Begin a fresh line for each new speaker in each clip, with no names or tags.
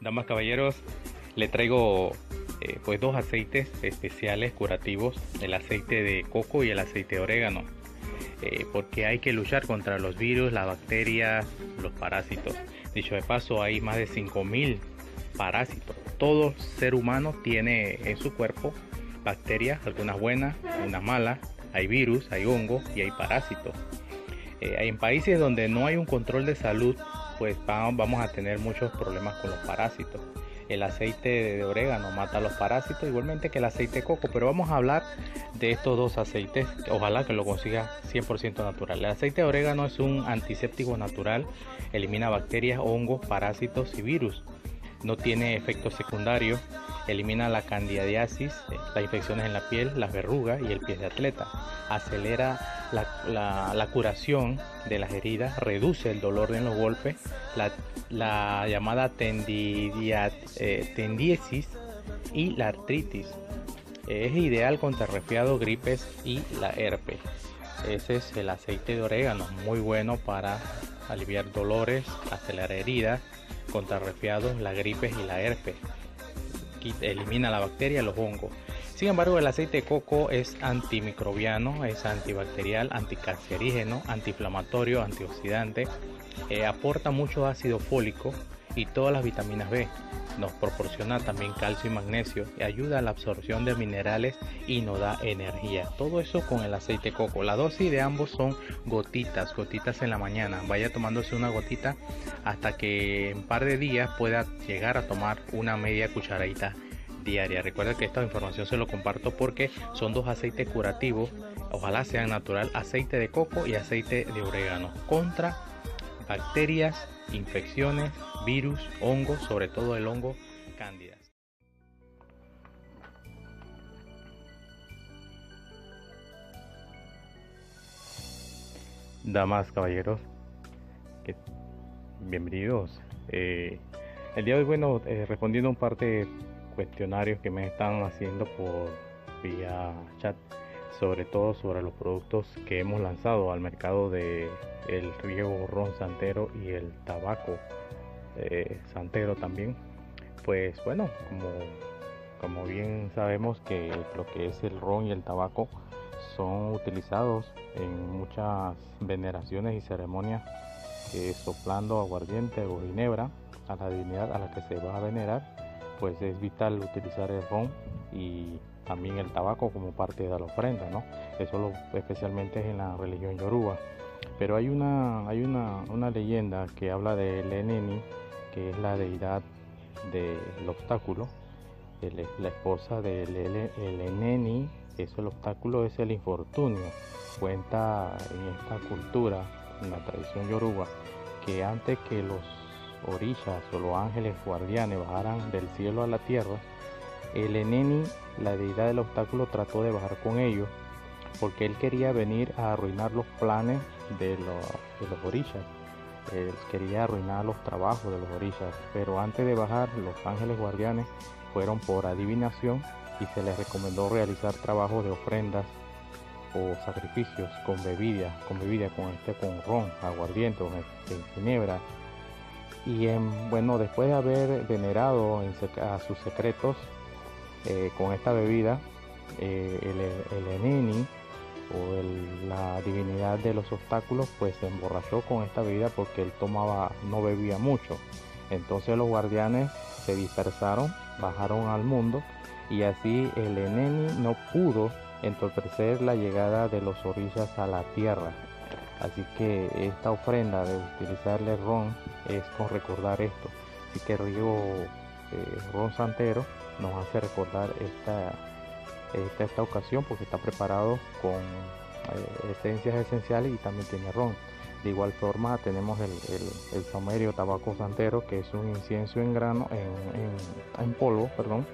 Damas, caballeros, le traigo eh, pues dos aceites especiales curativos, el aceite de coco y el aceite de orégano, eh, porque hay que luchar contra los virus, las bacterias, los parásitos. Dicho de paso, hay más de 5000 parásitos. Todo ser humano tiene en su cuerpo bacterias, algunas buenas, unas malas, hay virus, hay hongo y hay parásitos. Eh, en países donde no hay un control de salud, pues vamos a tener muchos problemas con los parásitos. El aceite de orégano mata a los parásitos, igualmente que el aceite de coco, pero vamos a hablar de estos dos aceites, ojalá que lo consiga 100% natural. El aceite de orégano es un antiséptico natural, elimina bacterias, hongos, parásitos y virus. No tiene efectos secundarios, elimina la candidiasis, eh, las infecciones en la piel, las verrugas y el pie de atleta. Acelera la, curación de las heridas, reduce el dolor en los golpes, la, llamada eh, tendiesis y la artritis. Es ideal contra resfriado, gripes y la herpes. Ese es el aceite de orégano, muy bueno para aliviar dolores, acelerar heridas, contra resfriados, la gripes y la herpes. Elimina la bacteria, los hongos. Sin embargo, el aceite de coco es antimicrobiano, es antibacterial, anticancerígeno, antiinflamatorio, antioxidante, eh, aporta mucho ácido fólico y todas las vitaminas B. Nos proporciona también calcio y magnesio y ayuda a la absorción de minerales y nos da energía. Todo eso con el aceite coco. La dosis de ambos son gotitas, gotitas en la mañana. Vaya tomándose una gotita hasta que en un par de días pueda llegar a tomar una media cucharadita diaria. Recuerda que esta información se lo comparto porque son dos aceites curativos, ojalá sean natural, aceite de coco y aceite de orégano contra bacterias, infecciones, virus, hongos, sobre todo el hongo cándida. Damas, caballeros, bienvenidos. Eh, el día de hoy, bueno, eh, respondiendo un par de cuestionarios que me están haciendo por vía chat, sobre todo sobre los productos que hemos lanzado al mercado de el riego ron santero y el tabaco eh, santero también. Pues bueno, como, como bien sabemos que lo que es el ron y el tabaco son utilizados en muchas veneraciones y ceremonias que soplando aguardiente o ginebra a la divinidad a la que se va a venerar pues es vital utilizar el ron y también el tabaco como parte de la ofrenda, ¿no? Eso lo, especialmente en la religión yoruba. Pero hay una, hay una, leyenda que habla de Leneni, que es la deidad del obstáculo, la esposa de Leneni, eso el obstáculo es el infortunio. Cuenta en esta cultura, en la tradición yoruba, que antes que los orillas o los ángeles guardianes bajaran del cielo a la tierra, el Eneni, la deidad del obstáculo, trató de bajar con ellos porque él quería venir a arruinar los planes de los, de orillas. Él quería arruinar los trabajos de los orillas, pero antes de bajar, los ángeles guardianes fueron por adivinación y se les recomendó realizar trabajos de ofrendas o sacrificios con bebida, con bebida, con este con ron, aguardiente, con ginebra, y bueno, después de haber venerado a sus secretos eh, con esta bebida, eh, el, Eneni o la divinidad de los obstáculos, pues se emborrachó con esta bebida porque él tomaba, no bebía mucho. Entonces los guardianes se dispersaron, bajaron al mundo y así el Eneni no pudo entorpecer la llegada de los orillas a la tierra. Así que esta ofrenda de utilizarle ron es con recordar esto. Así que Río eh, Ron Santero nos hace recordar esta, esta, ocasión porque está preparado con eh, esencias esenciales y también tiene ron. De igual forma tenemos el, el, saumerio tabaco santero que es un incienso en grano, en, en polvo, perdón,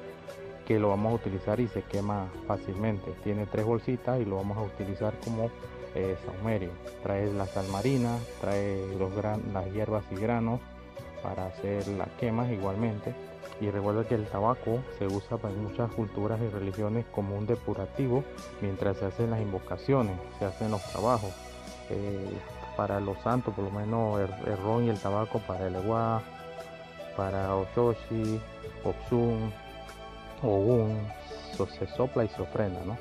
que lo vamos a utilizar y se quema fácilmente. Tiene tres bolsitas y lo vamos a utilizar como eh, saumerio. Trae la sal marina, trae los gran, las hierbas y granos para hacer las quemas igualmente. Y recuerda que el tabaco se usa para muchas culturas y religiones como un depurativo mientras se hacen las invocaciones, se hacen los trabajos. Eh, para los santos, por lo menos el, ron y el tabaco para el agua para Oshoshi, Opsun, Ogun, se sopla y se ofrenda, ¿no?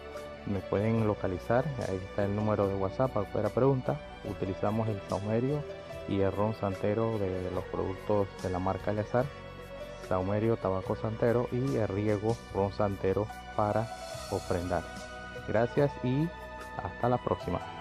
Me pueden localizar, ahí está el número de WhatsApp para pregunta. Utilizamos el saumerio y el ron santero de los productos de la marca Eleazar, saumerio, tabaco santero y riego ron santero para ofrendar. Gracias y hasta la próxima.